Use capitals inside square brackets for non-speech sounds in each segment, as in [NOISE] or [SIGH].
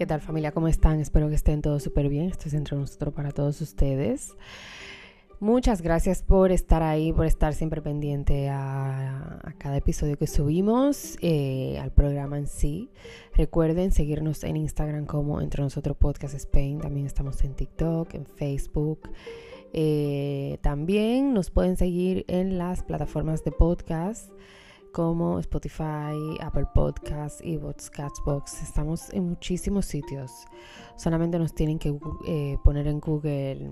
¿Qué tal familia? ¿Cómo están? Espero que estén todos súper bien. Esto es entre nosotros para todos ustedes. Muchas gracias por estar ahí, por estar siempre pendiente a, cada episodio que subimos, eh, al programa en sí. Recuerden seguirnos en Instagram como Entre Nosotros Podcast Spain. También estamos en TikTok, en Facebook. Eh, también nos pueden seguir en las plataformas de podcast como Spotify, Apple Podcasts, Evox, Catchbox. Estamos en muchísimos sitios. Solamente nos tienen que eh, poner en Google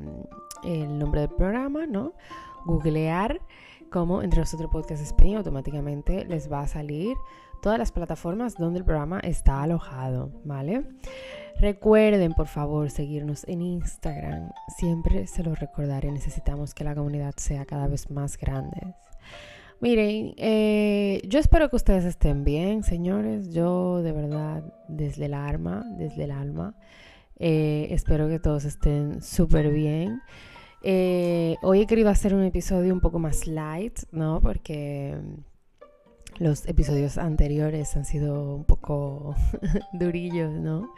el nombre del programa, ¿no? Googlear como entre nosotros Podcast España, automáticamente les va a salir todas las plataformas donde el programa está alojado, ¿vale? Recuerden, por favor, seguirnos en Instagram. Siempre se lo recordaré. Necesitamos que la comunidad sea cada vez más grande. Miren, eh, yo espero que ustedes estén bien, señores. Yo de verdad, desde el alma, desde el alma, eh, espero que todos estén súper bien. Eh, hoy he querido hacer un episodio un poco más light, ¿no? Porque los episodios anteriores han sido un poco [LAUGHS] durillos, ¿no?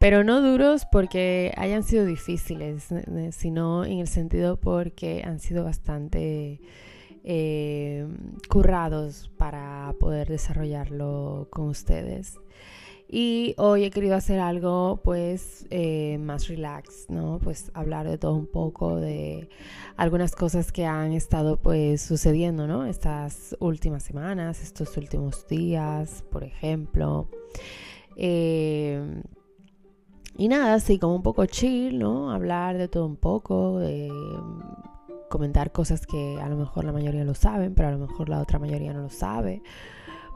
Pero no duros porque hayan sido difíciles, sino en el sentido porque han sido bastante eh, currados para poder desarrollarlo con ustedes. Y hoy he querido hacer algo pues eh, más relax, ¿no? Pues hablar de todo un poco, de algunas cosas que han estado pues sucediendo, ¿no? Estas últimas semanas, estos últimos días, por ejemplo. Eh, y nada, así como un poco chill, ¿no? Hablar de todo un poco, de comentar cosas que a lo mejor la mayoría lo saben, pero a lo mejor la otra mayoría no lo sabe.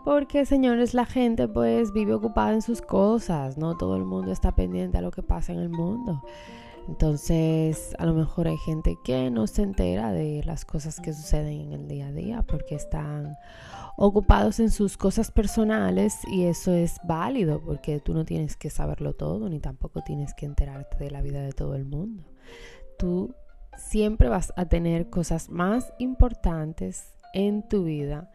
Porque, señores, la gente pues vive ocupada en sus cosas, no todo el mundo está pendiente a lo que pasa en el mundo. Entonces, a lo mejor hay gente que no se entera de las cosas que suceden en el día a día porque están ocupados en sus cosas personales y eso es válido porque tú no tienes que saberlo todo ni tampoco tienes que enterarte de la vida de todo el mundo. Tú siempre vas a tener cosas más importantes en tu vida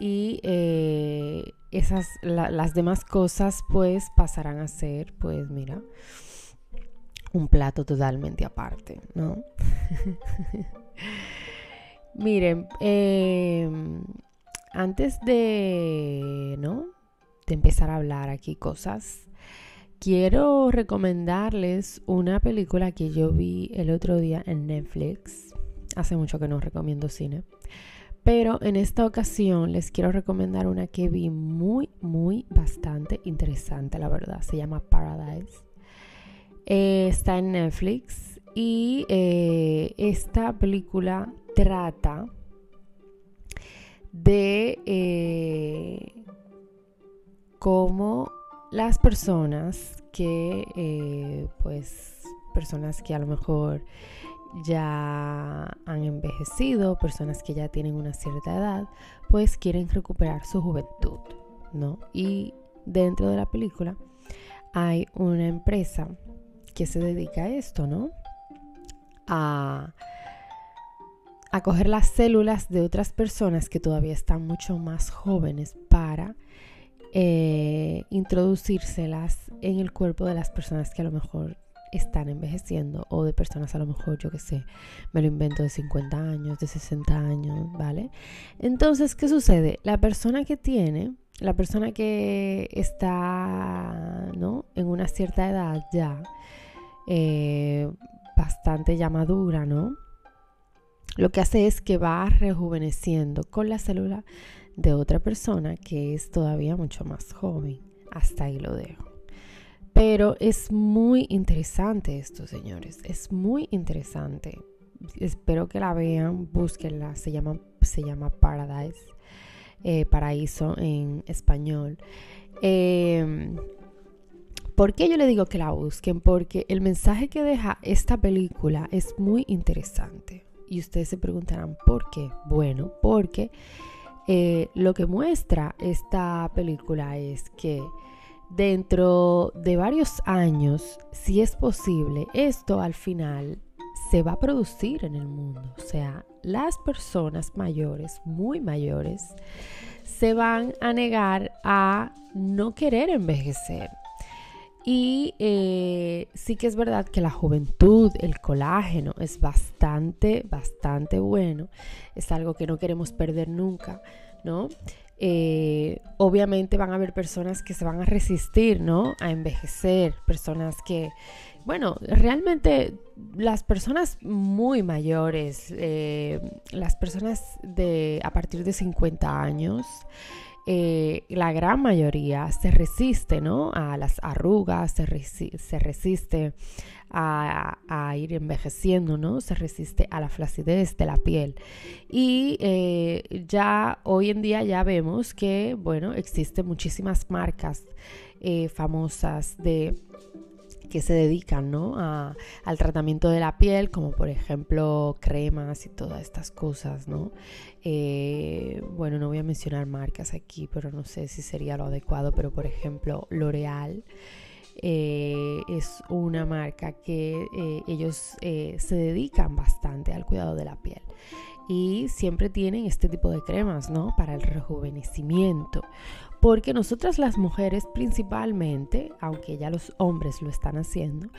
y eh, esas las demás cosas pues pasarán a ser pues mira un plato totalmente aparte no [LAUGHS] miren em, antes de no de empezar a hablar aquí cosas quiero recomendarles una película que yo vi el otro día en Netflix. Hace mucho que no recomiendo cine. Pero en esta ocasión les quiero recomendar una que vi muy, muy, bastante interesante, la verdad. Se llama Paradise. Eh, está en Netflix y eh, esta película trata de eh, cómo las personas que, eh, pues, personas que a lo mejor ya han envejecido, personas que ya tienen una cierta edad, pues quieren recuperar su juventud, ¿no? Y dentro de la película hay una empresa que se dedica a esto, ¿no? A, a coger las células de otras personas que todavía están mucho más jóvenes para eh, introducírselas en el cuerpo de las personas que a lo mejor están envejeciendo o de personas a lo mejor, yo que sé, me lo invento de 50 años, de 60 años, ¿vale? Entonces, ¿qué sucede? La persona que tiene, la persona que está, ¿no? En una cierta edad ya, eh, bastante ya madura, ¿no? Lo que hace es que va rejuveneciendo con la célula de otra persona que es todavía mucho más joven. Hasta ahí lo dejo. Pero es muy interesante esto, señores. Es muy interesante. Espero que la vean, búsquenla. Se llama, se llama Paradise. Eh, paraíso en español. Eh, ¿Por qué yo le digo que la busquen? Porque el mensaje que deja esta película es muy interesante. Y ustedes se preguntarán, ¿por qué? Bueno, porque eh, lo que muestra esta película es que dentro de varios años, si es posible, esto al final se va a producir en el mundo. O sea, las personas mayores, muy mayores, se van a negar a no querer envejecer. Y eh, sí que es verdad que la juventud, el colágeno, es bastante, bastante bueno. Es algo que no queremos perder nunca, ¿no? Eh, obviamente van a haber personas que se van a resistir, ¿no? A envejecer, personas que, bueno, realmente las personas muy mayores, eh, las personas de a partir de 50 años, eh, la gran mayoría se resiste ¿no? a las arrugas, se, resiste a, ir envejeciendo, ¿no? se resiste a la flacidez de la piel. Y eh, ya hoy en día ya vemos que bueno, existen muchísimas marcas eh, famosas de que se dedican ¿no? al tratamiento de la piel, como por ejemplo cremas y todas estas cosas. ¿no? Eh, bueno, no voy a mencionar marcas aquí, pero no sé si sería lo adecuado, pero por ejemplo L'Oreal. Eh, es una marca que eh, ellos se dedican bastante al cuidado de la piel y siempre tienen este tipo de cremas, ¿no? Para el rejuvenecimiento porque nosotras las mujeres principalmente, aunque ya los hombres lo están haciendo,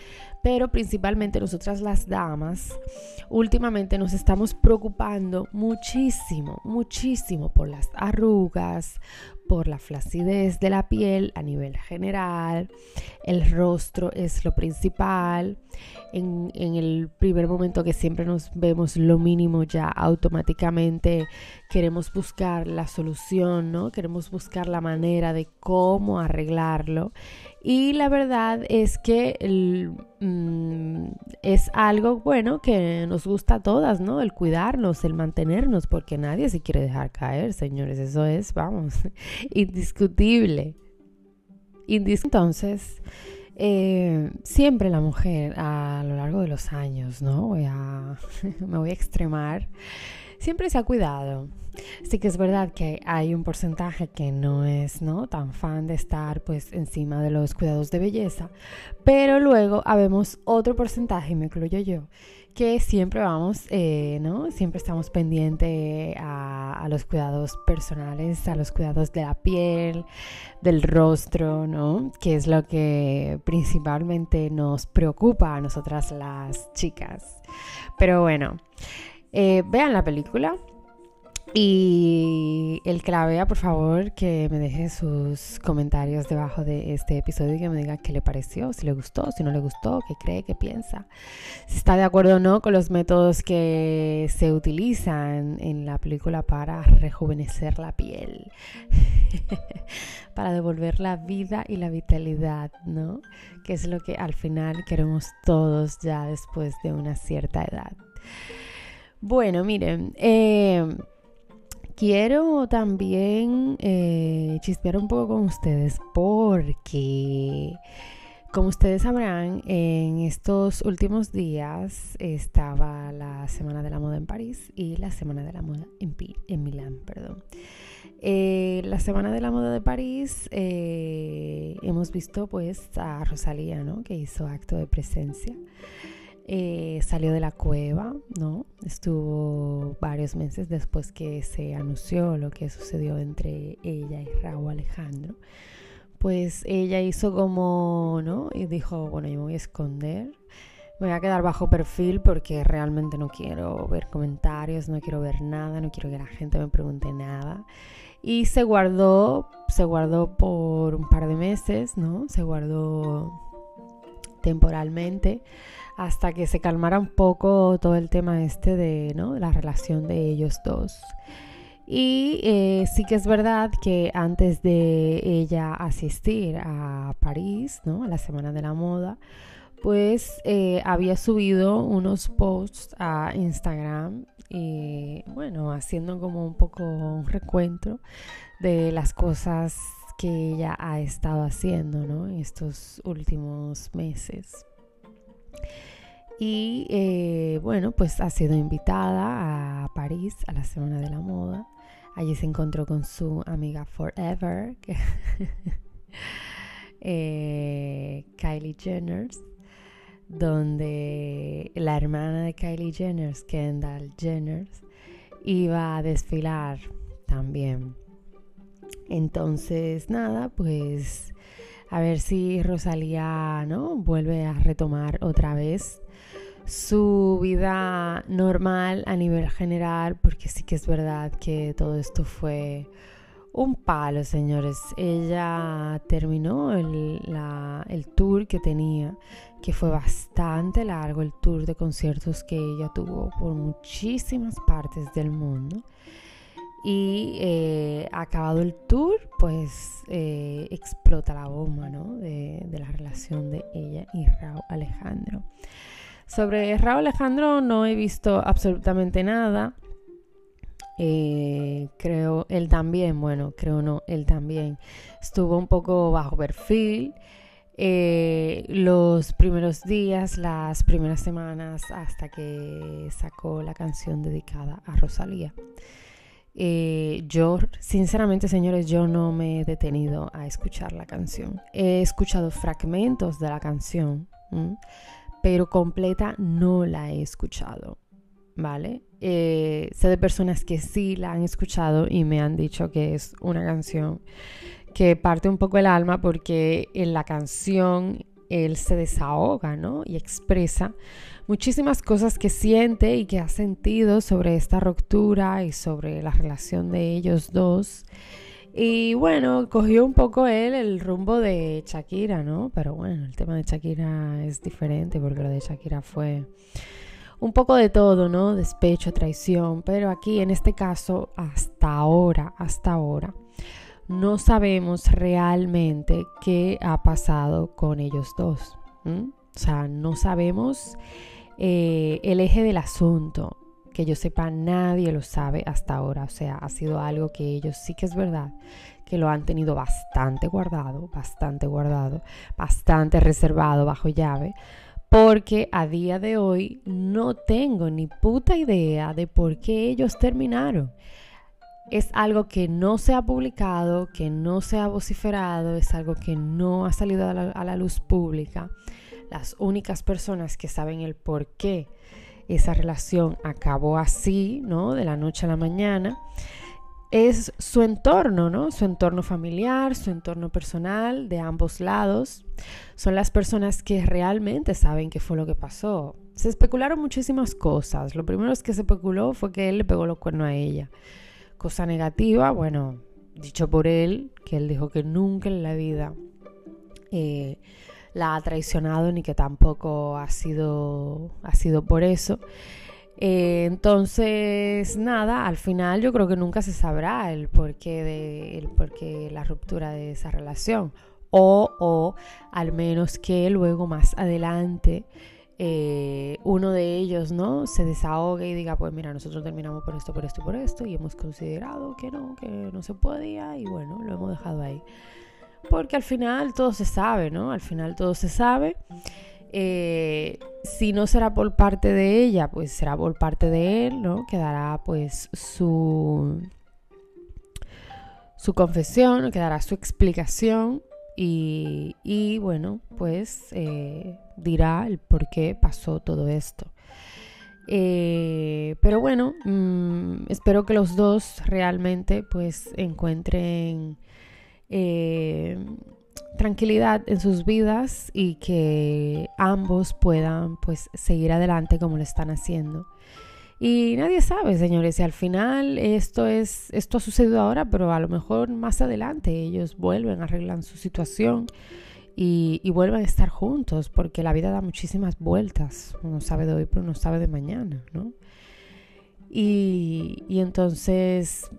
pero principalmente nosotras las damas, últimamente nos estamos preocupando muchísimo, muchísimo por las arrugas, por la flacidez de la piel a nivel general. El rostro es lo principal. En, el primer momento que siempre nos vemos lo mínimo, ya automáticamente queremos buscar la solución, ¿no? Queremos buscar la manera de cómo arreglarlo. Y la verdad es que mm, es algo bueno que nos gusta a todas, ¿no? El cuidarnos, el mantenernos, porque nadie se quiere dejar caer, señores. Eso es, vamos, [LAUGHS] indiscutible. Entonces, eh, siempre la mujer a lo largo de los años, ¿no? Voy a, [LAUGHS] me voy a extremar siempre se ha cuidado. Sí que es verdad que hay un porcentaje que no es ¿no? tan fan de estar pues encima de los cuidados de belleza, pero luego habemos otro porcentaje, me incluyo yo, que siempre vamos, eh, ¿no? Siempre estamos pendientes a, a, los cuidados personales, a los cuidados de la piel, del rostro, ¿no? Que es lo que principalmente nos preocupa a nosotras las chicas. Pero bueno. Eh, vean la película. Y el que la vea, por favor, que me deje sus comentarios debajo de este episodio y que me diga qué le pareció, si le gustó, si no le gustó, qué cree, qué piensa, si está de acuerdo o no con los métodos que se utilizan en la película para rejuvenecer la piel, [LAUGHS] para devolver la vida y la vitalidad, ¿no? Que es lo que al final queremos todos ya después de una cierta edad. Bueno, miren, eh, quiero también eh, chispear un poco con ustedes porque, como ustedes sabrán, en estos últimos días estaba la Semana de la Moda en París y la Semana de la Moda en, Milán, perdón. Eh, la Semana de la Moda de París hemos visto pues a Rosalía, ¿no? Que hizo acto de presencia. Eh, salió de la cueva, ¿no? Estuvo varios meses después que se anunció lo que sucedió entre ella y Raúl Alejandro. Pues ella hizo como, ¿no? Y dijo, bueno, yo me voy a esconder. Me voy a quedar bajo perfil porque realmente no quiero ver comentarios, no quiero ver nada, no quiero que la gente me pregunte nada. Y se guardó, se guardó por un par de meses, ¿no? Se guardó temporalmente hasta que se calmara un poco todo el tema este de ¿no? la relación de ellos dos. Y eh, sí que es verdad que antes de ella asistir a París, ¿no? a la Semana de la Moda, pues eh, había subido unos posts a Instagram y bueno, haciendo como un poco un recuento de las cosas que ella ha estado haciendo ¿no? en estos últimos meses. Y eh, bueno, pues ha sido invitada a París a la Semana de la Moda. Allí se encontró con su amiga Forever, [LAUGHS] eh, Kylie Jenner, donde la hermana de Kylie Jenner, Kendall Jenner, iba a desfilar también. Entonces, nada, pues a ver si Rosalía, ¿no? Vuelve a retomar otra vez su vida normal a nivel general, porque sí que es verdad que todo esto fue un palo, señores. Ella terminó el, el, tour que tenía, que fue bastante largo, el tour de conciertos que ella tuvo por muchísimas partes del mundo. Y eh, acabado el tour, pues eh, explota la bomba ¿no? de, la relación de ella y Raúl Alejandro. Sobre Raúl Alejandro no he visto absolutamente nada. Eh, creo él también, bueno, creo no, él también estuvo un poco bajo perfil. Eh, los primeros días, las primeras semanas, hasta que sacó la canción dedicada a Rosalía. Eh, yo, sinceramente, señores, yo no me he detenido a escuchar la canción. He escuchado fragmentos de la canción, pero completa no la he escuchado. ¿vale? Eh, sé de personas que sí la han escuchado y me han dicho que es una canción que parte un poco el alma porque en la canción él se desahoga, ¿no? Y expresa muchísimas cosas que siente y que ha sentido sobre esta ruptura y sobre la relación de ellos dos. Y bueno, cogió un poco él el rumbo de Shakira, ¿no? Pero bueno, el tema de Shakira es diferente porque lo de Shakira fue un poco de todo, ¿no? Despecho, traición, pero aquí en este caso, hasta ahora, hasta ahora, no sabemos realmente qué ha pasado con ellos dos. O sea, no sabemos eh, el eje del asunto. Que yo sepa, nadie lo sabe hasta ahora. O sea, ha sido algo que ellos sí que es verdad que lo han tenido bastante guardado, bastante guardado, bastante reservado bajo llave porque a día de hoy no tengo ni puta idea de por qué ellos terminaron. Es algo que no se ha publicado, que no se ha vociferado, es algo que no ha salido a la, luz pública. Las únicas personas que saben el por qué esa relación acabó así, ¿no? De la noche a la mañana, es su entorno, ¿no? Su entorno familiar, su entorno personal de ambos lados. Son las personas que realmente saben qué fue lo que pasó. Se especularon muchísimas cosas. Lo primero que se especuló fue que él le pegó los cuernos a ella. Cosa negativa, bueno, dicho por él, que él dijo que nunca en la vida eh, la ha traicionado ni que tampoco ha sido, ha sido por eso. Eh, entonces, nada, al final yo creo que nunca se sabrá el porqué de el porqué la ruptura de esa relación. O, o al menos que luego más adelante eh, uno de ellos no se desahogue y diga pues mira nosotros terminamos por esto por esto por esto y hemos considerado que no que no se podía y bueno lo hemos dejado ahí porque al final todo se sabe no al final todo se sabe eh, si no será por parte de ella, pues será por parte de él, ¿no? Quedará pues su, su confesión, quedará su explicación y, bueno, pues eh, dirá el por qué pasó todo esto. Eh, pero bueno, mm, espero que los dos realmente pues encuentren tranquilidad en sus vidas y que ambos puedan pues seguir adelante como lo están haciendo. Y nadie sabe, señores, si al final esto es esto ha sucedido ahora, pero a lo mejor más adelante ellos vuelven, arreglan su situación y, y vuelven a estar juntos, porque la vida da muchísimas vueltas. Uno sabe de hoy, pero no sabe de mañana, ¿no? Y, y entonces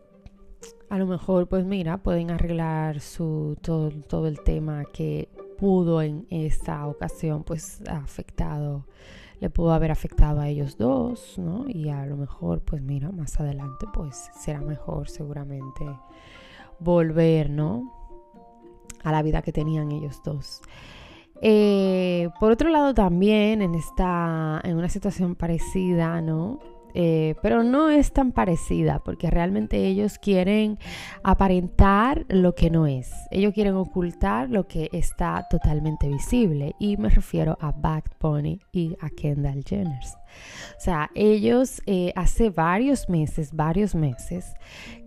a lo mejor pues mira, pueden arreglar su, todo, todo el tema que pudo en esta ocasión pues afectado, le pudo haber afectado a ellos dos, ¿no? Y a lo mejor pues mira, más adelante pues será mejor seguramente volver, ¿no? A la vida que tenían ellos dos. Eh, por otro lado también en esta, en una situación parecida, ¿no? Eh, pero no es tan parecida porque realmente ellos quieren aparentar lo que no es. Ellos quieren ocultar lo que está totalmente visible y me refiero a Bad Bunny y a Kendall Jenner. O sea, ellos eh, hace varios meses, varios meses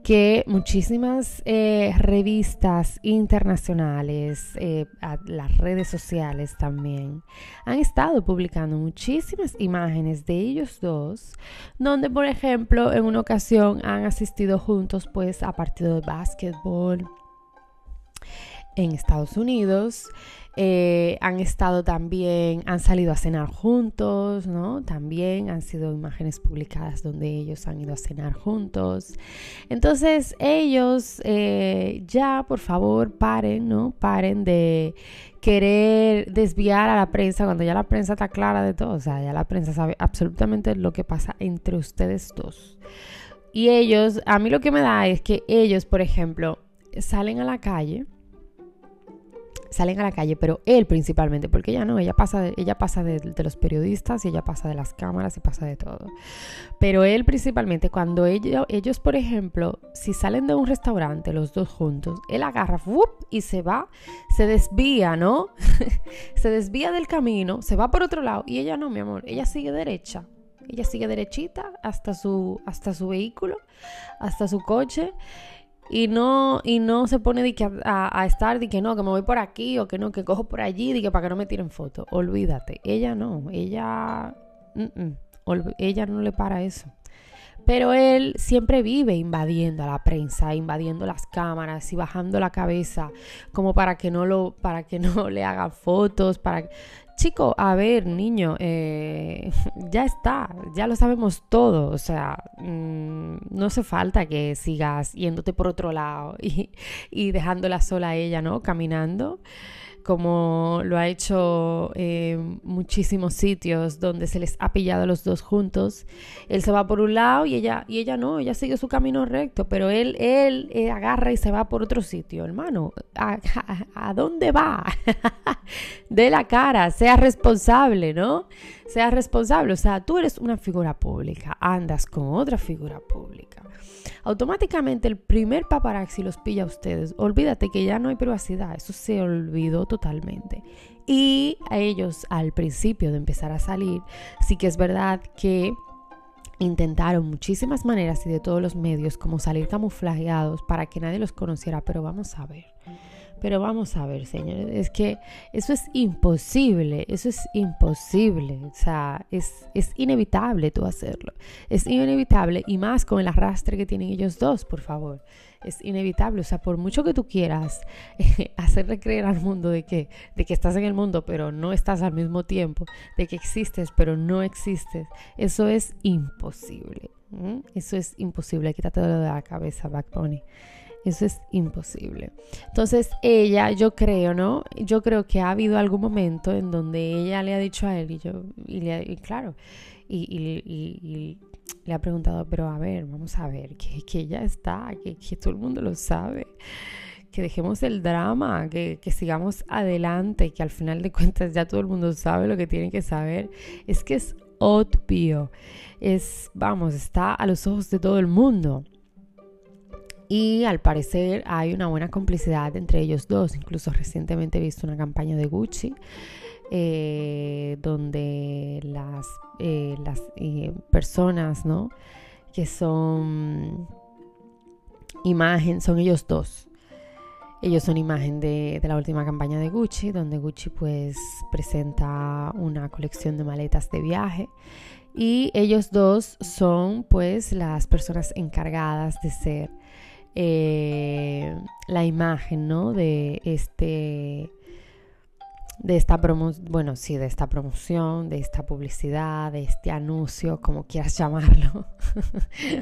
que muchísimas eh, revistas internacionales, eh, las redes sociales también, han estado publicando muchísimas imágenes de ellos dos, donde por ejemplo en una ocasión han asistido juntos pues a partido de básquetbol en Estados Unidos. Eh, han estado también, han salido a cenar juntos, ¿no? También han sido imágenes publicadas donde ellos han ido a cenar juntos. Entonces ellos eh, ya, por favor, paren, ¿no? Paren de querer desviar a la prensa cuando ya la prensa está clara de todo. O sea, ya la prensa sabe absolutamente lo que pasa entre ustedes dos. Y ellos, a mí lo que me da es que ellos, por ejemplo, salen a la calle salen a la calle, pero él principalmente, porque ella no, ella pasa, de, ella pasa de, los periodistas y ella pasa de las cámaras y pasa de todo. Pero él principalmente, cuando ellos, ellos por ejemplo, si salen de un restaurante los dos juntos, él agarra y se va, se desvía, ¿no? [LAUGHS] se desvía del camino, se va por otro lado y ella no, mi amor, ella sigue derecha. Ella sigue derechita hasta su, hasta su vehículo, hasta su coche y no, y no se pone de que a, estar de que no, que me voy por aquí o que no, que cojo por allí, de que para que no me tiren fotos. Olvídate, ella no, ella, ella no le para eso. Pero él siempre vive invadiendo a la prensa, invadiendo las cámaras y bajando la cabeza como para que no lo, para que [LAUGHS] no le hagan fotos, para chico, a ver, niño, eh, [LAUGHS] ya está, ya lo sabemos todo, o sea, mm, no hace falta que sigas yéndote por otro lado [LAUGHS] y, y dejándola sola a ella, ¿no? Caminando como lo ha hecho en muchísimos sitios donde se les ha pillado a los dos juntos. Él se va por un lado y ella, y ella no, ella sigue su camino recto, pero él, él eh, agarra y se va por otro sitio, hermano. ¿A, dónde va? [LAUGHS] de la cara, sea responsable, ¿no? Sea responsable. O sea, tú eres una figura pública, andas con otra figura pública automáticamente el primer paparazzi los pilla a ustedes. Olvídate que ya no hay privacidad, eso se olvidó totalmente. Y ellos al principio de empezar a salir, sí que es verdad que intentaron muchísimas maneras y de todos los medios como salir camuflajeados para que nadie los conociera, pero vamos a ver. Pero vamos a ver, señores, es que eso es imposible, eso es imposible, o sea, es, es inevitable tú hacerlo, es inevitable y más con el arrastre que tienen ellos dos, por favor, es inevitable, o sea, por mucho que tú quieras [LAUGHS] hacerle creer al mundo de que, de que estás en el mundo, pero no estás al mismo tiempo, de que existes, pero no existes, eso es imposible, eso es imposible, quítate de la cabeza, Backbone. Eso es imposible. Entonces ella, yo creo, ¿no? Yo creo que ha habido algún momento en donde ella le ha dicho a él y yo, y, le, claro, y, le ha preguntado, pero a ver, vamos a ver, que, que ella está, que, que, todo el mundo lo sabe, que dejemos el drama, que, que sigamos adelante, que al final de cuentas ya todo el mundo sabe lo que tiene que saber. Es que es obvio, es, vamos, está a los ojos de todo el mundo. Y al parecer hay una buena complicidad entre ellos dos. Incluso recientemente he visto una campaña de Gucci eh, donde las, eh, las eh, personas ¿no? que son imagen, son ellos dos. Ellos son imagen de, de, la última campaña de Gucci, donde Gucci pues presenta una colección de maletas de viaje. Y ellos dos son pues las personas encargadas de ser eh, la imagen, ¿no? De este de esta promoción, bueno, sí, de esta promoción, de esta publicidad, de este anuncio, como quieras [LAUGHS] llamarlo.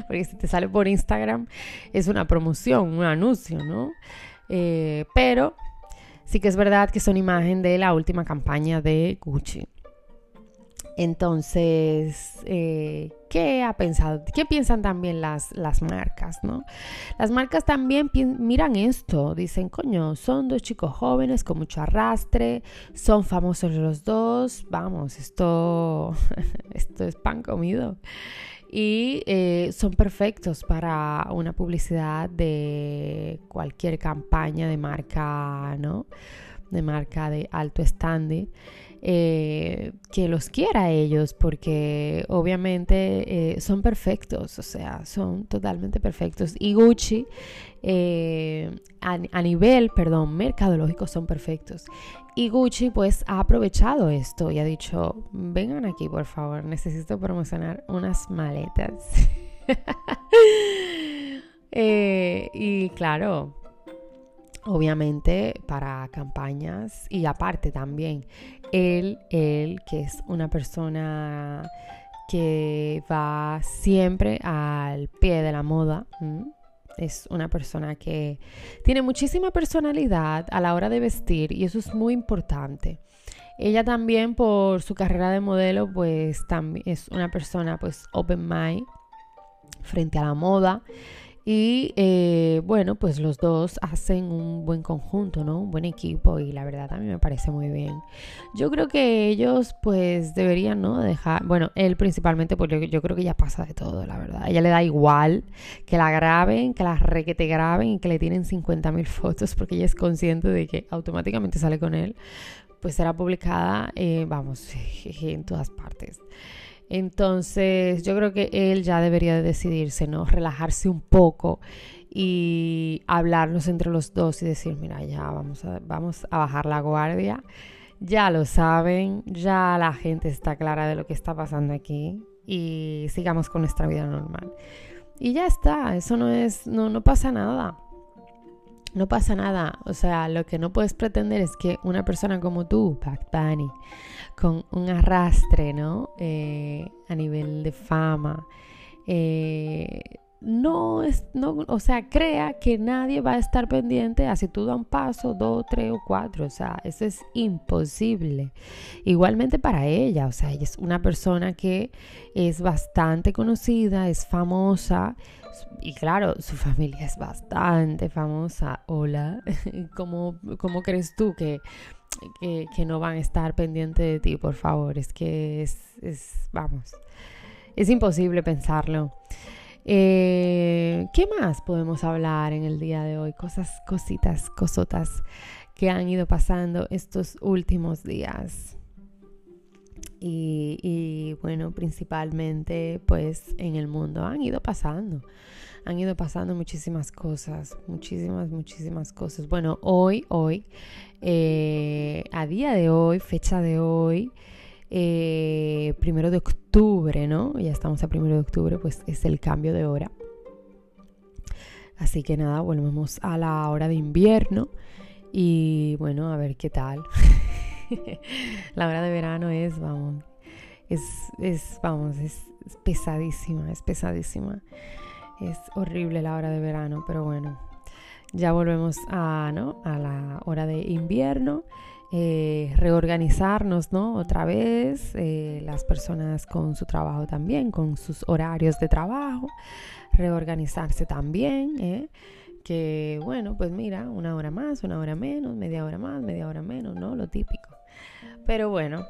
Porque si te sale por Instagram es una promoción, un anuncio, ¿no? Eh, pero sí que es verdad que son imagen de la última campaña de Gucci. Entonces, eh, ¿qué ha pensado? ¿Qué piensan también las, las marcas, no? Las marcas también miran esto, dicen, coño, son dos chicos jóvenes con mucho arrastre, son famosos los dos, vamos, esto, [LAUGHS] esto es pan comido. Y eh, son perfectos para una publicidad de cualquier campaña de marca, ¿no? De marca de alto standing. Eh, que los quiera ellos, porque obviamente eh, son perfectos, o sea, son totalmente perfectos. Y Gucci, eh, a, a, nivel, perdón, mercadológico son perfectos. Y Gucci pues ha aprovechado esto y ha dicho, vengan aquí por favor, necesito promocionar unas maletas. [LAUGHS] y claro, obviamente para campañas y aparte también él, él que es una persona que va siempre al pie de la moda. Es una persona que tiene muchísima personalidad a la hora de vestir y eso es muy importante. Ella también por su carrera de modelo pues también es una persona pues open mind frente a la moda y eh, bueno, pues los dos hacen un buen conjunto, ¿no? Un buen equipo y la verdad a mí me parece muy bien. Yo creo que ellos pues deberían, ¿no? Dejar, bueno, él principalmente porque yo creo que ya pasa de todo, la verdad. A ella le da igual que la graben, que la requete graben y que le tienen 50 mil [LAUGHS] fotos porque ella es consciente de que automáticamente sale con él. Pues será publicada, eh, vamos, [LAUGHS] en todas partes. Entonces yo creo que él ya debería de decidirse, ¿no? Relajarse un poco y hablarnos entre los dos y decir, mira, ya vamos a, vamos a bajar la guardia. Ya lo saben, ya la gente está clara de lo que está pasando aquí y sigamos con nuestra vida normal. Y ya está, eso no es, no, no pasa nada no pasa nada. O sea, lo que no puedes pretender es que una persona como tú, Pat Bunny, con un arrastre, ¿no? Eh, a nivel de fama, eh, no es, no, o sea, crea que nadie va a estar pendiente a si tú das un paso, dos, tres o cuatro, o sea, eso es imposible. Igualmente para ella, o sea, ella es una persona que es bastante conocida, es famosa, y claro, su familia es bastante famosa. Hola, [LAUGHS] ¿cómo, cómo crees tú que, que, no van a estar pendientes de ti? Por favor, es que es, es vamos, es imposible pensarlo. Eh, ¿Qué más podemos hablar en el día de hoy? Cosas, cositas, cosotas que han ido pasando estos últimos días. Y, bueno, principalmente pues en el mundo han ido pasando, han ido pasando muchísimas cosas, muchísimas, muchísimas cosas. Bueno, hoy, hoy, eh, a día de hoy, fecha de hoy, eh, primero de octubre, ¿no? Ya estamos a primero de octubre, pues es el cambio de hora. Así que nada, volvemos a la hora de invierno y bueno, a ver qué tal. [LAUGHS] [LAUGHS] la hora de verano es, vamos, es, es vamos, es, pesadísima, es pesadísima. Es horrible la hora de verano, pero bueno, ya volvemos a, ¿no? a la hora de invierno. Eh, reorganizarnos, ¿no? Otra vez, eh, las personas con su trabajo también, con sus horarios de trabajo, reorganizarse también, ¿eh? que bueno, pues mira, una hora más, una hora menos, media hora más, media hora menos, ¿no? Lo típico. Pero bueno,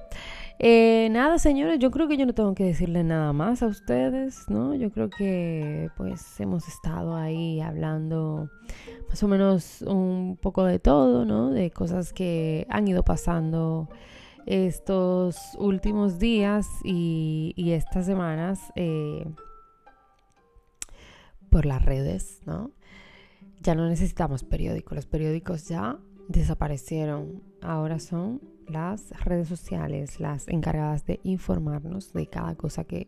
eh, nada, señores, yo creo que yo no tengo que decirle nada más a ustedes, ¿no? Yo creo que pues hemos estado ahí hablando más o menos un poco de todo, ¿no? De cosas que han ido pasando estos últimos días y, estas semanas eh, por las redes, ¿no? Ya no necesitamos periódicos, los periódicos ya desaparecieron, ahora son las redes sociales las encargadas de informarnos de cada cosa que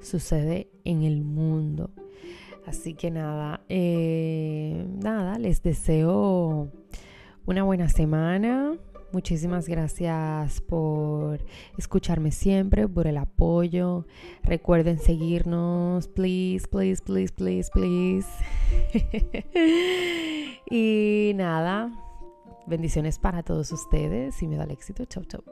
sucede en el mundo. Así que nada, eh, nada, les deseo una buena semana. Muchísimas gracias por escucharme siempre, por el apoyo. Recuerden seguirnos, please, please, please, please, please. [LAUGHS] y nada, Bendiciones para todos ustedes y me da el éxito. Chau, chau.